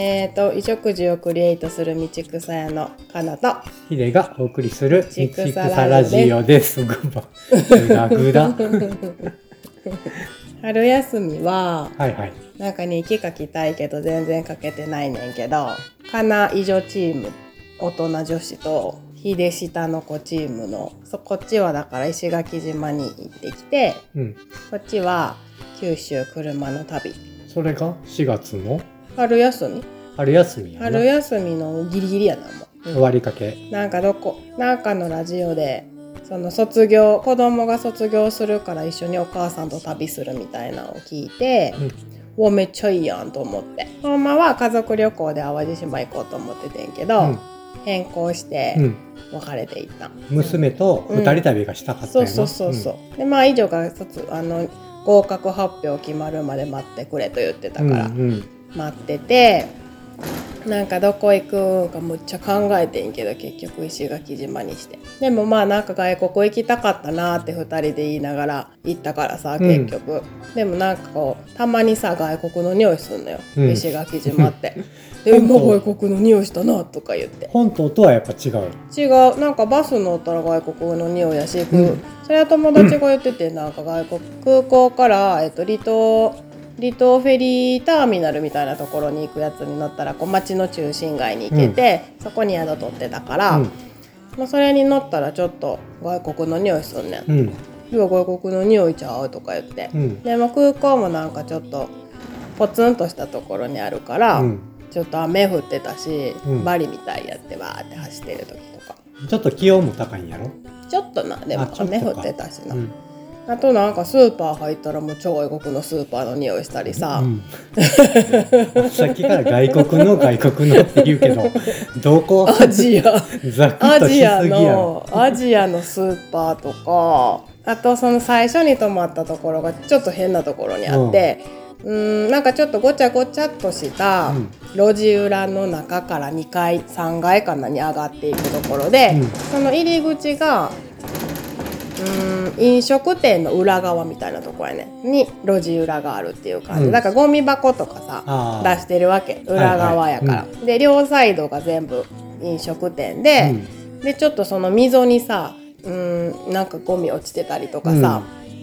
えっ、と衣食住をクリエイトする道草屋のかなとヒデがお送りする道草ラジオです。ぐだぐだ。春休みははいはい。なんか日記書きたいけど全然書けてないねんけどかな以上チーム大人女子と秀下の子チームのそこっちはだから石垣島に行ってきてうん。こっちは九州車の旅それが4月の？春休み？春休みやな。春休みのギリギリやなもう終わりかけ。なんかどこ？なんかのラジオでその卒業子供が卒業するから一緒にお母さんと旅するみたいなのを聞いて、うわめっちゃいいやんと思ってほんまは家族旅行で淡路島行こうと思っててんけど、うん変更してうん。別れていった、娘と二人旅がしたかったよな。そうそうそうそう、でまあ以上が卒あの合格発表決まるまで待ってくれと言ってたうん。から、うんうん。待っててなんかどこ行くんかむっちゃ考えてんけど結局石垣島にして。でもまあなんか外国行きたかったなって2人で言いながら行ったからさうん。結局、でもなんかこうたまにさ外国の匂いすんのよ、うん。石垣島って。で今外国の匂いしたなとか言って。本島とはやっぱ違う？違う。なんかバス乗ったら外国の匂いやし、うん。それは友達が言っててなんか外国空港から、えっと、離島離島フェリーターミナルみたいなところに行くやつに乗ったらこう街の中心街に行けて、そこに宿取ってたから、うん。まあ、それに乗ったらちょっと外国の匂いすんねん。うん。要は外国の匂いちゃうとか言って、うん。でも空港もなんかちょっとポツンとしたところにあるから、うん。ちょっと雨降ってたし、うんバリみたいやってわーって走ってる時とか。ちょっと気温も高いんやろ？ちょっとなでも雨降ってたしな、うん。あとなんかスーパー入ったらもう超外国のスーパーの匂いしたりさ、うん、さっきから外国の外国のって言うけどどこ？アジア。アジアのアジアのスーパーとか。あとその最初に泊まったところがちょっと変なところにあって、うーんなんかちょっとごちゃごちゃっとしたうん。路地裏の中から2階3階かなに上がっていくところで、うん。その入り口がうーん飲食店の裏側みたいなとこやね。に路地裏があるっていう感じ、うん。だからゴミ箱とかさ出してるわけ。裏側やから、はいはで両サイドが全部飲食店で、でちょっとその溝にさうーんなんかゴミ落ちてたりとかさ、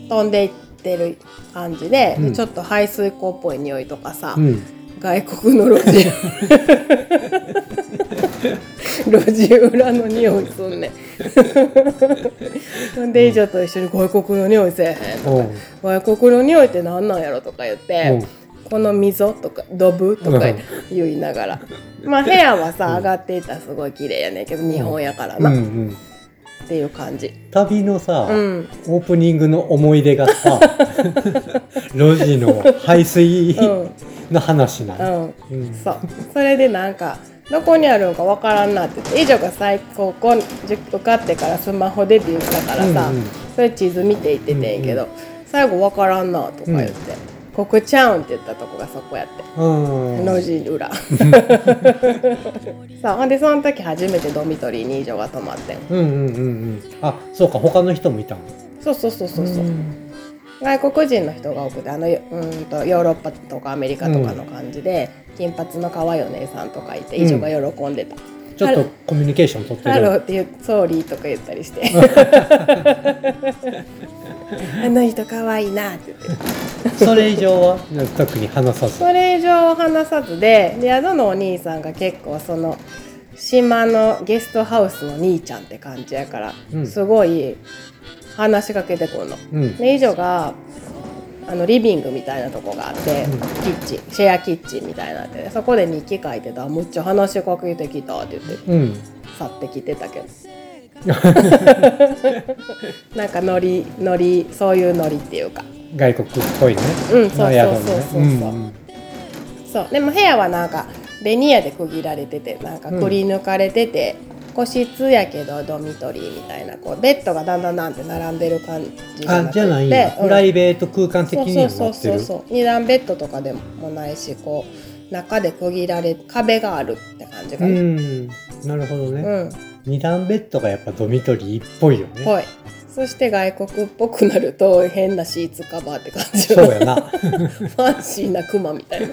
飛んでいってる感じで、うん。ちょっと排水口っぽい匂いとかさ、うん。外国の路地。路地裏の匂いすんねんで以上と一緒に外国の匂いせえへんとおかう外国の匂いって何なんやろとか言って、この溝とかドブとか言いながら、まあ部屋はさ上がっていったらすごい綺麗やねんけど日本やからな、うんうっんていう感じ。旅のさ、うん。オープニングの思い出がさ 路地の排水うん。の話なの、うん。うん。そう。それでなんかどこにあるんかわからんなって言って。以上が最高校受かってからスマホデビューしたからさ、うんうん。それ地図見ていっててんけど、最後わからんなとか言って、ここちゃうんって言ったとこがそこやって。うん。路地裏。さあでその時初めてドミトリーに以上が泊まってん。うんうんうんうん。あそうか他の人もいたの。そうそうそうそうそう、外国人の人が多くてあのうんとヨーロッパとかアメリカとかの感じで、金髪の可愛いお姉さんとかいて以上が喜んでた、ちょっとコミュニケーション取ってハローるって言うソーリーとか言ったりして。あの人可愛いなって言って。それ以上は？特に話さず。それ以上話さずでで宿のお兄さんが結構その島のゲストハウスの兄ちゃんって感じやから、うん。すごい話しかけてくるの。うん。で以上があのリビングみたいなとこがあって、うん。キッチンシェアキッチンみたいなってそこで日記書いてた。らむっちゃ話しかけてきたって言ってうん。去ってきてたけど。なんかノリノリそういうノリっていうか。外国っぽいね。うんそうそうそうそう。そうねうん。そう。でも部屋はなんかベニヤで区切られててなんかくり抜かれてて、個室やけどドミトリーみたいなこうベッドがだんだんなんて並んでる感じじゃなくて。あじゃない。んやうん。プライベート空間的にはそうそうそうそう。二段ベッドとかでもないしこう中で区切られ壁があるって感じかうな。ん。なるほどね、うん、二段ベッドがやっぱドミトリーっぽいよね。ぽい。そして外国っぽくなると変なシーツカバーって感じ。そうやな。ファンシーなクマみたいな。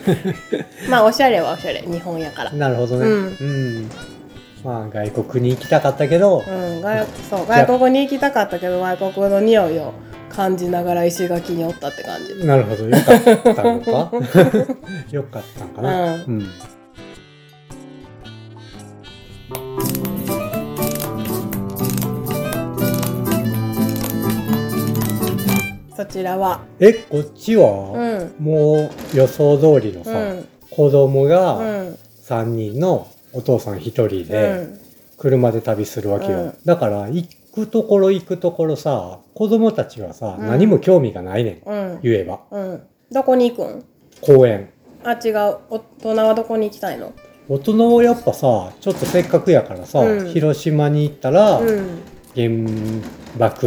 まあおしゃれはおしゃれ。日本やから。なるほどね。ううん、まあ外国に行きたかったけどうん、外そう外国に行きたかったけど外国の匂いを感じながら石垣におったって感じ。なるほど。よかったのか。よかったのかな。ううん、そちらは？えこっちうは、ん。もう予想通りのさ、うん。子供うがん。3人のお父さん1人うでん。車で旅するわけよ、うん。だから行くところ行くところさ子供たちはさ、うん。何も興味がないねん。うん。言えば。うん。どこに行くん？公園。あ違う。大人はどこに行きたいの？大人はやっぱさちょっとせっかくやからさ、うん。広島に行ったら、うん。原爆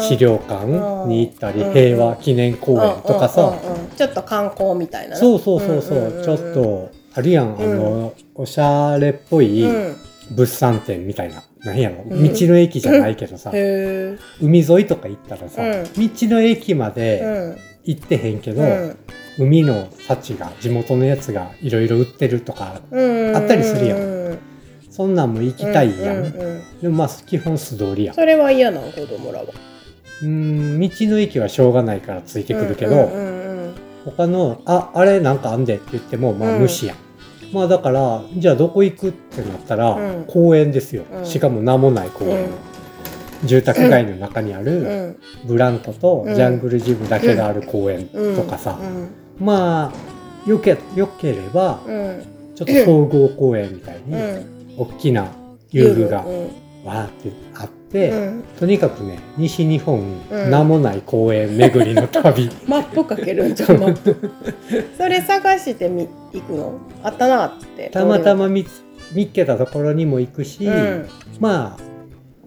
資料館に行ったり、うん平和記念公園とかさ、うん。うん。うん。うんちょっと観光みたいなね。そうそうそうそう,、んんんん。ちょっとあるやん。あの、おしゃれっぽいうん。物産展みたいな何やろ、うん。道の駅じゃないけどさ、海沿いとか行ったらさ、うん。道の駅まうでん。行ってへんけど、うん。海の幸が地元のやつがいろいろ売ってるとかうん。あったりするやん。うんそんなんも行きたいやん、でもまあ基本素通りやん。それは嫌なの？子供らは。うーん道の駅はしょうがないからついてくるけど、他の「ああれなんかあんで」って言ってもまあうん。無視やん、まあだからじゃあどこ行くってなったら、うん。公園ですよ、うん。しかも名もない公うん。園、住宅街の中にあうるん。ブランコとうん。ジャングルジムだけがある公園うん。とかさ、うん。まあよけよければうん。ちょっと総合公園みたいにうん。大きな遊具がうん。わーってあって、うん。とにかくね西日本うん。名もない公園巡りの旅、マップかけるんじゃんマップそれ探してみ行くの？あったなって。たまたま見つ見っけたところにも行くし、うん。まあ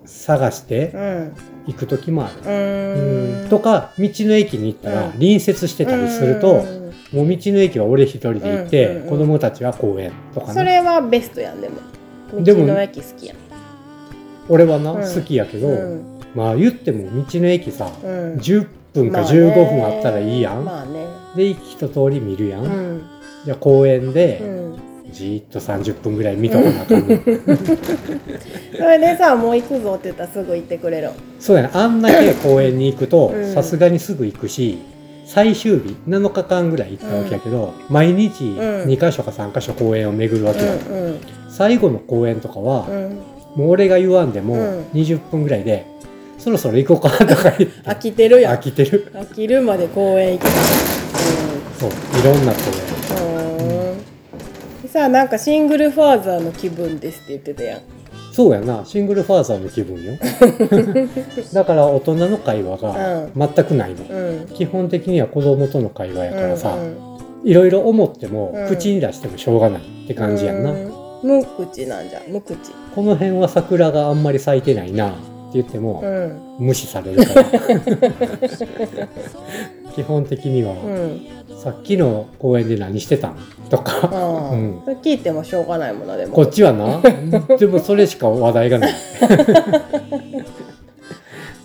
探してうん。行く時もある。とか道の駅に行ったらうん。隣接してたりすると、もう道の駅は俺一人で行って、うんうんうん子供たちは公園とかそねれはベストやんでも道の駅好きやん俺はな、うん。好きやけど、うん。まあ言っても道の駅さ、うん。10分かまあね。15分あったらいいやん、まあね。で一通り見るやん、うん。じゃあ公園うでん。じーっと30分ぐらい見とかなあかんねん。それでさもう行くぞって言ったらすぐ行ってくれるそうやなあんだけ公園に行くとうん。さすがにすぐ行くし最終日7日間ぐらい行ったわけやけど、毎日ん。2か所か3か所公園を巡るわけよ、うんうん。最後の公園とかは、うんもう俺が言わんでもうん。20分ぐらいで、そろそろ行こうかとか言って。飽きてるやん。飽きてる。飽きるまで公園行きたい。そういろんな公園。うん。でさなんかシングルファーザーの気分ですって言ってたやん。そうやな。シングルファーザーの気分よ。だから大人の会話が全くないの、うん。基本的には子供との会話やからさ、うん。いろいろ思っても、うん。口に出してもしょうがないって感じやんな、うん無口なんじゃ無口。この辺は桜があんまり咲いてないなって言っても、うん。無視されるから。基本的には、うん。さっきの公園で何してたんとか、うん。聞いてもしょうがないもんなでも。こっちはな。でもそれしか話題がない。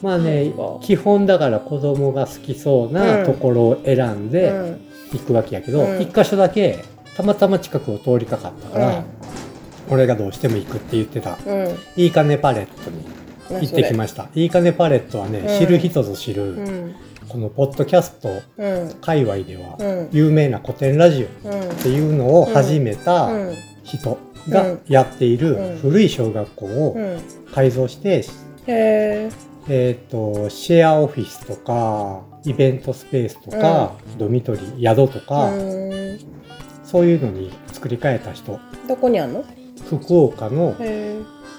まあね基本だから子供が好きそうなところを選んでうん。行くわけやけど、うん。一箇所だけたまたま近くを通りかかったから、俺がどうしても行くって言ってた。うん。いいかねパレットに行ってきました。いいかねパレットはね、うん。知る人ぞ知る、うん。このポッドキャストうん。界隈ではうん。有名な古典ラジオうん。っていうのを始めたうん。人がやっているうん。古い小学校をうん。改造して、へええー、とシェアオフィスとかイベントスペースとか、ドミトリー宿とか、うん。そういうのに作り変えた人。どこにあんの？福岡の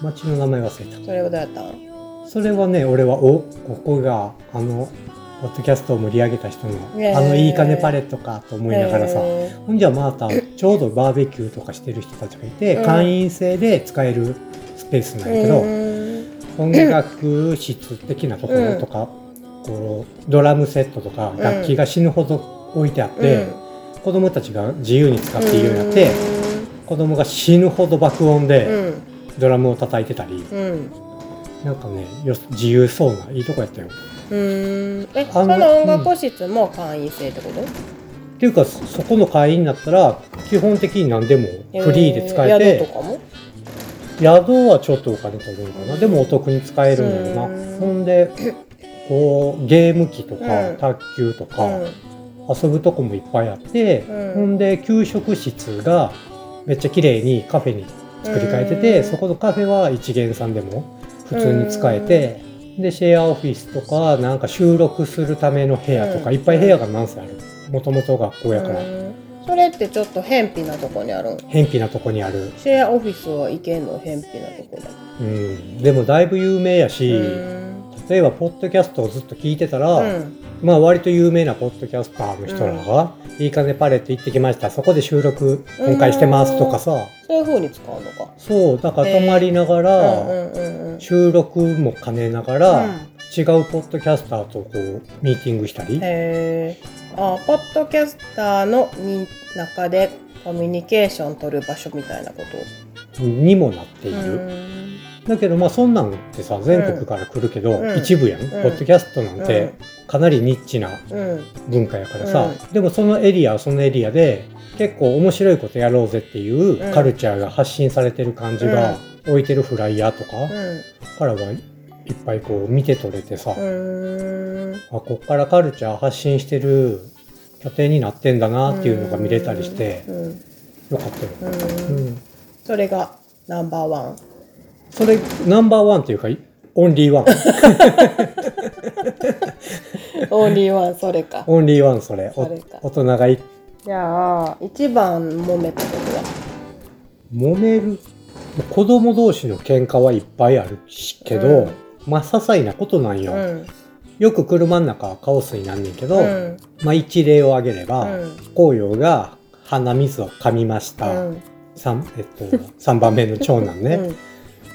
町の名前忘れた。それはどうやった？んそれはね俺はおここがあのポッドキャストを盛り上げた人の、あのいいかねパレットかと思いながらさ、へほんじゃまたちょうどバーベキューとかしてる人たちがいて、うん。会員制で使えるスペースなんえやけど、うん音楽室的なところとか、こうドラムセットとかうん。楽器が死ぬほど置いてあって、子供たちが自由に使っていいようになって、子供が死ぬほど爆音でうん。ドラムを叩いてたり、うん。なんかねよ自由そうないいとこやったよ。うーん。えあのその音楽室も会員制ってこと、っていうかそそこの会員になったら基本的に何でもフリーで使えて、宿とかも？宿はちょっとお金取るのかな。でもお得に使えるんだよな。うん。ほんでこうゲーム機とか、うん。卓球とか、うん。遊ぶとこもいっぱいあって、うん。ほんで給食室がめっちゃ綺麗にカフェに作り変えてて、うん。そこのカフェは一元さんでも普通に使えて、でシェアオフィスとかなんか収録するための部屋とか、うん。いっぱい部屋が何せある？もともと学校やから、うん。それってちょっと偏僻なとこにあるん？偏僻なとこにある、シェアオフィスは行けんの？偏僻なとこで。うん、でもだいぶ有名やし、うん例えばポッドキャストをずっと聞いてたら、うん。まあ割と有名なポッドキャスターの人らが「いいかねパレット行ってきましたそこで収録今回してます」とかさ、そういう風に使うのか。そうだから泊まりながら、収録も兼ねながら、うん。違うポッドキャスターとこうミーティングしたり、あポッドキャスターのに中でコミュニケーション取る場所みたいなこと？にもなっている、うんだけどまあそんなんってさ全国から来るけど、うん。一部やん、ポッドキャストなんてかなりニッチなうん。文化やからさ、うでもそのエリアはそのエリアで結構面白いことやろうぜっていううん。カルチャーが発信されてる感じが置いてるフライヤーとかうん。からはいっぱいこう見て取れてさ、うん。あこっからカルチャー発信してる拠点になってんだなっていうのが見れたりしてうん。よかったよ。うん。うん。それがナンバーワンそれナンバーワンっていうかオンリーワンオンリーワンそれか。オンリーワンそれ。おそれか。大人がいじゃあ一番揉めたことは？揉める？子供同士の喧嘩はいっぱいあるしけど、うん。まあ些細なことなんよ、うん。よく車の中はカオスになんねんけど、うん。まあ一例を挙げれば、うん。紅葉が鼻水を噛みました、うん。三えっと、3番目の長男ね、うん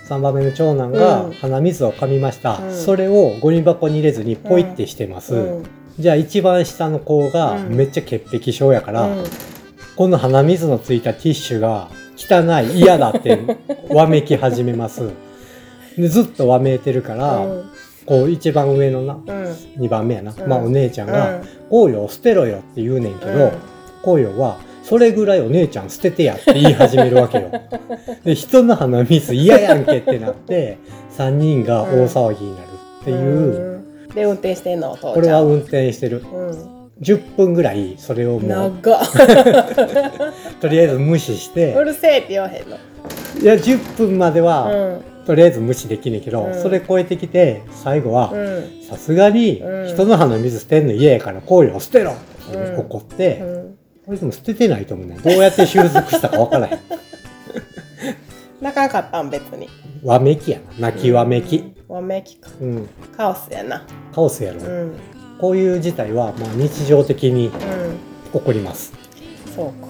3番目の長男がうん。鼻水を噛みました、うん。それをゴミ箱に入れずにポイってしてます、うん。じゃあ一番下の子がうん。めっちゃ潔癖症やから、うん。この鼻水のついたティッシュが汚い嫌だってわめき始めます。でずっとわめいてるから、うん。こう一番上のなうん。2番目やな、うん。まあお姉ちゃんがうん「紅葉捨てろよ」って言うねんけど、紅葉は「それぐらいお姉ちゃん捨ててや」って言い始めるわけよ。で人の鼻水嫌やんけってなって3人が大騒ぎになるっていう、うん。で運転してんのお父ちゃん。これは運転してる。うん。10分ぐらいそれをもう とりあえず無視して。うるせえって言わへんの。いや10分までは、うん。とりあえず無視できんねんけど、うん。それ超えてきて最後はうん。さすがにうん。人の鼻水捨てんの嫌やから紅葉捨てろってうん。怒って、うんこれでも捨ててないと思うね。どうやって習得したかわからへん。仲良かったん別に。わめきやな。泣きわめき。わめきか。うん。カオスやな。カオスやろ、うん。うんこういう事態はまあ日常的に起こります。そうか。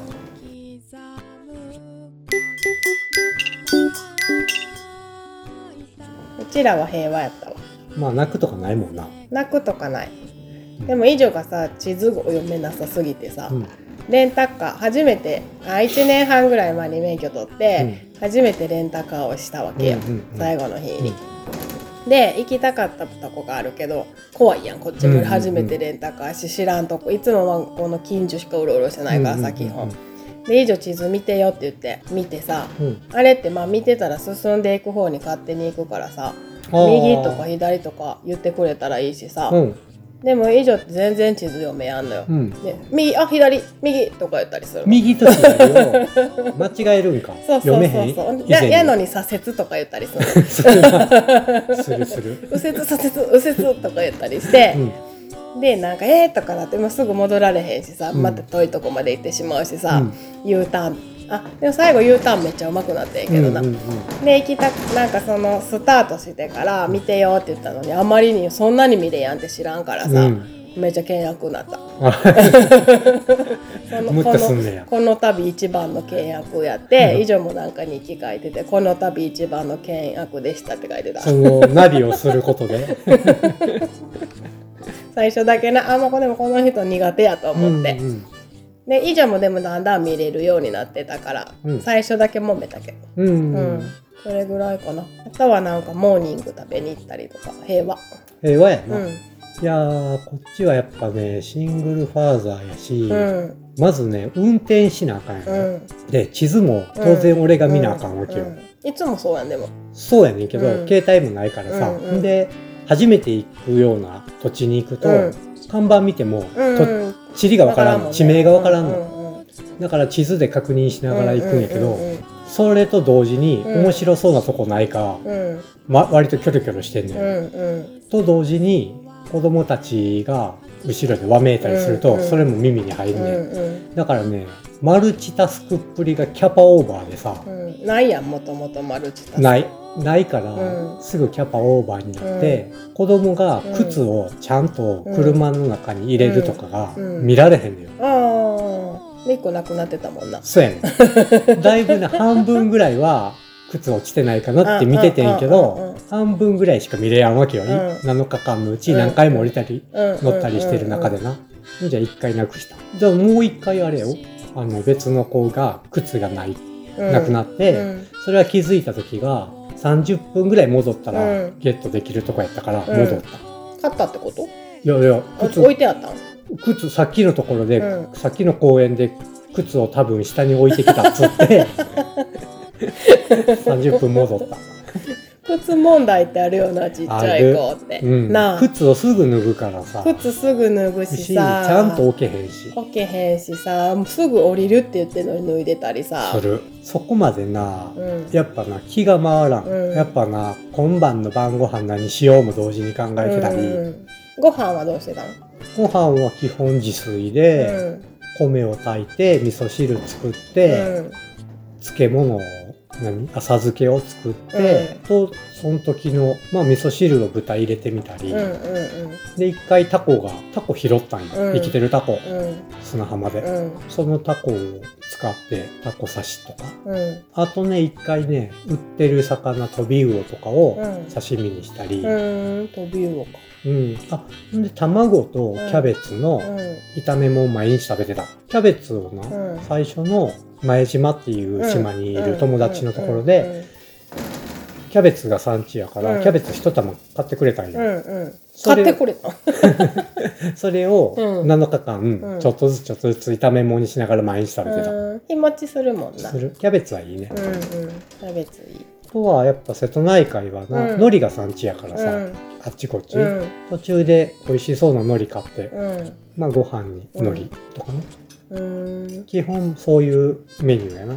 うちらは平和やったわ。まあ泣くとかないもんな、泣くとかない。でも以上がさ地図を読めなさすぎてさ、うんレンタカー初めてあ1年半ぐらい前に免許取って、初めてレンタカーをしたわけよ、うんうんうん。最後の日に。で行きたかったとこがあるけど怖いやんこっちうんうんうん。も初めてレンタカーし知らんとこ。いつもはこの近所しかうろうろしてないからさ基本。で以上地図見てよって言って見てさうん。うんあれってまあ見てたら進んでいく方に勝手に行くからさ右とか左とか言ってくれたらいいしさ、うんでも以上って全然地図読めやんのよ。うん。で右あ左右とか言ったりするの右と左を 間違えるんか？そうそう読めへん？そうそう以前に。ややのに左折とか言ったりする。するする、右折左折右折とか言ったりしてう、ん。でなんかえーとかなってもうすぐ戻られへんしさ、うん。また遠いとこまで行ってしまうしさ、うん。U ターンあでも最後 U ターンめっちゃうまくなってんけどな、うんうんで行きたくなんかそのスタートしてから見てよって言ったのにあまりにそんなに見れやんって知らんからさ、うん。めっちゃ険悪になった。のこのこの度一番の険悪やって、以上もなんか日記書いててこの度一番の険悪でしたって書いてた。そのナビをすることで？最初だけな。あもうでもこの人苦手やと思って、うんうんで以上もでもだんだん見れるようになってたから、うん。最初だけ揉めたけど。うん、うん、それぐらいかな。あとはなんかモーニング食べに行ったりとか平和。平和やな、うん。いやーこっちはやっぱねシングルファーザーやし、うん。まずね運転しなあかんやで地図も当然俺が見なあかんわけよ、うん。いつもそうやんでも。そうやねんけど、うん。携帯もないからさ、うんうんで初めて行くような土地に行くと、うん。看板見ても、うん。と地理がわからんね。地名がわからんの、うんうん。だから地図で確認しながら行くんやけど、うんうんそれと同時にうん。面白そうなとこないか、うん。ま、割とキョロキョロしてんのうよ、んうん。と同時に子供たちが後ろでわめいたりすると、うんうん。それも耳に入うんん。ねん、うん。だからねマルチタスクっぷりがキャパオーバーでさ、うん。ないやんもともとマルチタスク。ないないから、うん。すぐキャパオーバーになって、子供が靴をちゃんと車の中に入れるとかがうん。見られへんのよ。ああで1個なくなってたもんな。そうやねん。だいぶね、半分ぐらいは靴落ちてないかなって見ててんけうん。うん。うん。うどん、半分ぐらいしか見れやんわけよ。ん。7日間のうち何回も降りたり、乗ったりしてる中でな。じゃあ1回なくした。じゃあもう1回あれよ。あの別の子が靴がない、なくなっって、それは気づいた時が30分ぐらい戻ったらうん。ゲットできるとこやったからうん。戻った。買ったってこと？いやいや、あ靴。置いてあったん靴さっきのところで、うん。さっきの公園で靴を多分下に置いてきたっつって 30分戻った、靴問題ってあるよなちっちゃい子って、うん。なあ。靴をすぐ脱ぐからさ。靴すぐ脱ぐししさちゃんと置けへんし。置けへんしさ。すぐ降りるって言ってんのに脱いでたりさ。する。そこまでな、うん。やっぱな気が回らん、うん。やっぱな今晩の晩ご飯何しようも同時に考えてたり、うんご飯はどうしてたの？ご飯は基本自炊うで、ん。米を炊いて味噌汁作って、漬物を何浅漬けを作って、とその時の、まあ、味噌汁を豚入れてみたり、うんうんうん。で一回タコがタコ拾ったんよ、うん。生きてるタコ。うん。砂浜で、うん。そのタコを使ってタコ刺しとか。うん。あとね一回ね売ってる魚トビウオとかをうん。刺身にしたり、うん。飛び魚か。うん。あで卵とキャベツのう炒めもん毎日食べてた。キャベツをな、んうん。最初の前島っていう島にいる友達のところで、キャベツが産地やから、うん。キャベツ一玉買ってくれたんよ、うんうん。それ買ってくれた それをうん。7日間うん。ちょっとずつちょっとずつ炒め物にしながら毎日食べてた、うん。日持ちするもんな。する。キャベツはいいね、うんうん。キャベツいい。あとはやっぱ瀬戸内海はな、うん。海苔が産地やからさ、うん。あっちこっち、うん。途中で美味しそうな海苔買って、うん。まあご飯に海苔とかね、うん。基本そういうメニューやな。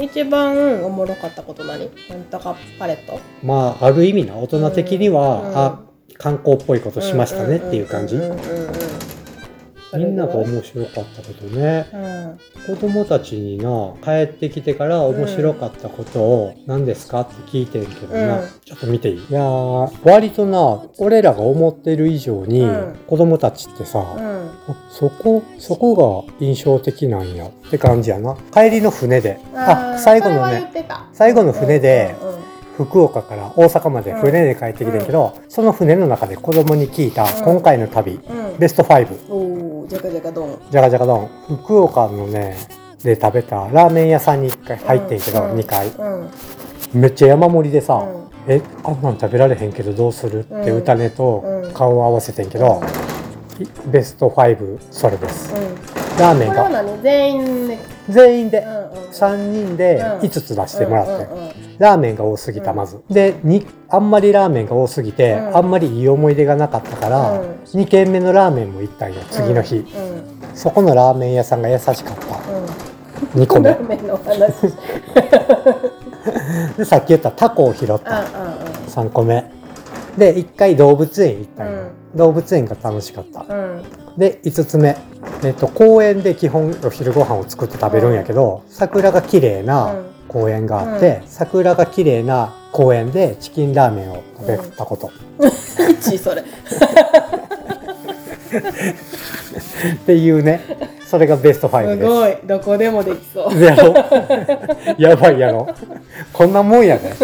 一番おもろかったこと何？なんとかパレット。まあある意味な大人的には、うん。あ観光っぽいことしましたねっていう感じ、んうんうんうんみんなが面白かったことね。ぐらい子供たちにな帰ってきてから面白かったことを何ですかって聞いてんけどな、うん。ちょっと見ていい？いやー割とな俺らが思ってる以上にうん。子供たちってさ、うん。そこそこが印象的なんやって感じやな。帰りの船で。あー最後のね最後の船でうんうん福岡から大阪まで船で帰ってきてんけど、その船の中で子供に聞いたうん。今回の旅、うん。ベスト5おおじゃかじゃかどんじゃがじゃが丼福岡のねで食べたラーメン屋さんに1回入ってんけど、うん。2回。うん。めっちゃ山盛りでさ、うん。えあんなん食べられへんけどどうする？ってうん歌ねとうん顔を合わせてんけど、いベスト5それです。うんラーメンが。何全員で。全員で。うんうん。3人でうん。5つ出してもらって、うんうんうん。ラーメンが多すぎたまず、でにあんまりラーメンが多すぎて、うん。あんまりいい思い出がなかったから、うん。2軒目のラーメンも行ったんよ次の日、うん。そこのラーメン屋さんが優しかった。うん。2個目。ラーメンの話。でさっき言ったタコを拾った。ああ3個目。で1回動物園行ったんよ、うん動物園が楽しかった。あうん。で5つ目、えっと公園で基本お昼ご飯を作って食べるんやけど、桜が綺麗うなん。公園があって、桜が綺麗な公園でチキンラーメンを食べたこと、1それ。っていうね。それがベスト5すです。ごい。どこでもできそう。やろやばいやろ。こんなもんやね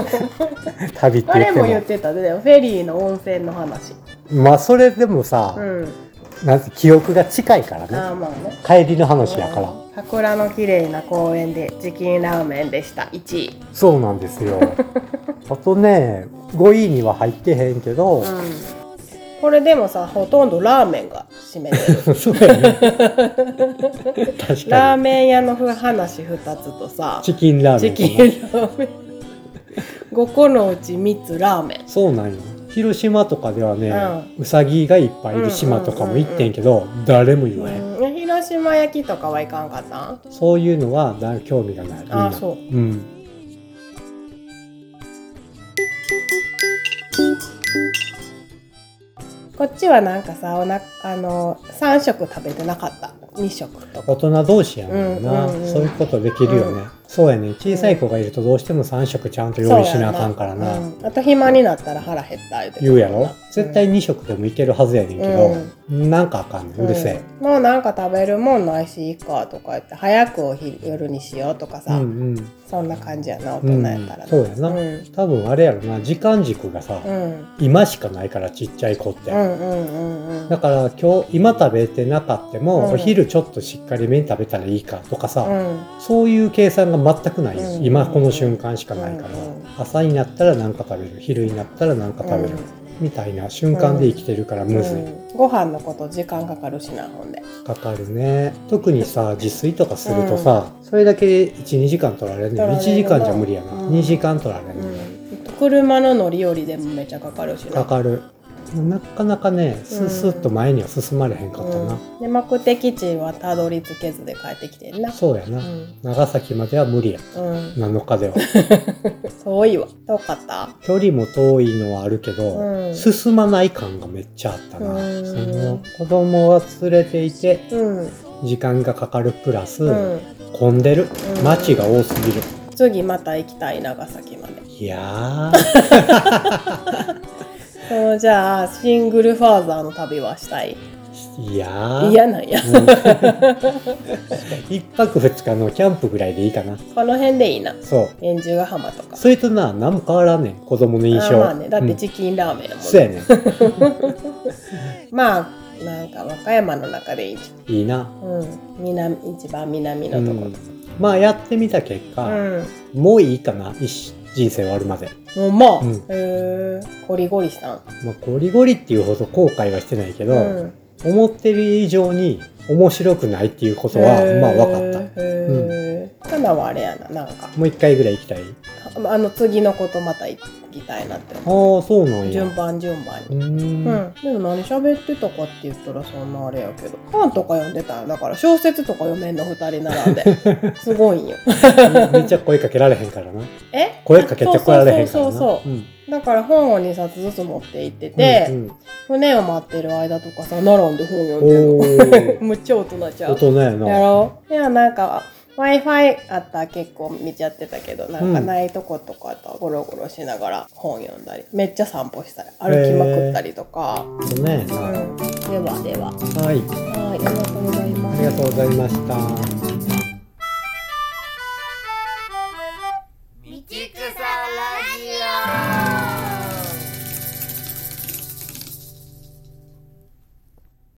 旅ってあれ言っても。も言ってた。ででもフェリーの温泉の話まあそれでもさう、ん。なんて記憶が近いからあね。あまあね。帰りの話やから、桜の綺麗な公園でチキンラーメンでした。1位。そうなんですよ。あとね5位には入ってへんけど、うん。これでもさほとんどラーメンが占めてる。そうやね。確かに。ラーメン屋の話2つとさチキンラーメチン。かなキンラーメン。5個のうち3つラーメン。そうなんよ広島とかではね、ううさぎがいっぱいいる島とかも行ってんけど、誰も言わへん、うん広島焼きとかはいかんかったん？そういうのはだ興味がない。あそう。うん。こっちはなんかさおなあの3食食べてなかった？2食とか。大人同士やもんな、うんうんうん。そういうことできるよね、そうやね。小さい子がいるとどうしても3食ちゃんと用意しなあかんからな、うん。あと暇になったら腹減った言う言うやろ。絶対うん2食でもいけるはずやねんけど、なんかあかんねんうるせえ、うん。もうなんか食べるもんないしいいかとか言って早くお昼夜にしようとかうさ、んうん。そんな感じやな大うん人やったらそうやな、うん。多分あれやろな。時間軸がさ、うん。今しかないからちっちゃい子って、うんうんうんうん。だから今日今食べてなかっても、うん。お昼ちょっとしっかりめに食べたらいいかとかさ、うん。そういう計算が全くない、うん。今この瞬間しかないから、うん。朝になったら何か食べる。昼になったら何か食べる、みたいな瞬間で生きてるからむずい、うん。ご飯のこと時間かかるしなほんで。かかるね。特にさ自炊とかするとさ、それだけ12時間取られるね1取られるな。時間じゃ無理やな、うん。2時間取られる、うん。車の乗り降りでもめちゃかかるしな。かかるなかなかねススッと前には進まれへんかったな、うん。で目的地はたどり着けずで帰ってきてんな。そうやな、うん。長崎までは無理やうん。7日では。遠いわ。遠かった。距離も遠いのはあるけど、うん。進まない感がめっちゃあったな、うん。その子供は連れていてうん。時間がかかるプラス、うん。混んでる。うん。街が多すぎる、次また行きたい長崎まで。いやー そうじゃあシングルファーザーの旅はしたい。いやー。嫌なんや。うん。一泊二日のキャンプぐらいでいいかな。この辺でいいな。そう。円珠ヶ浜とか。それとな何も変わらんねん子供の印象。あまあね。だってうんチキンラーメンやもんそうやねん。まあなんか和歌山の中でいいじいいな、ゃんうん。南一番南のうとこん、まあやってみた結果、うん、もういいかな。一人生終わるまでもうまあ、うん。へえゴリゴリしたん。まあゴリゴリっていうほど後悔はしてないけど、うん思ってる以上に面白くないっていうことはまあ分かった。へえカナはあれやななんか。もう一回ぐらい行きたい。ああの次のことまた行きたいなって。ああそうなんや。順番順番うにうん、でも何喋ってたかって言ったらそんなあれやけど。本とか読んでたんだから小説とか読めんの2人並んで。すごいんよ。めっちゃ声かけられへんからな。え？声かけてこられへんからな。そうそうそうそう。うんだから本を2冊ずつ持って行ってて、うん船を待ってる間とかさ並んで本読んおでるの。ー。むっちゃ大人ちゃう大人ややなろ？いやなんか w i f i あったら結構見ちゃってたけどなんかないとことかとゴロゴロしながら本読んだりめっちゃ散歩したり歩きまくったりとか、大人やなうん、ではでは。はい。はいありがとうございます。ありがとうございました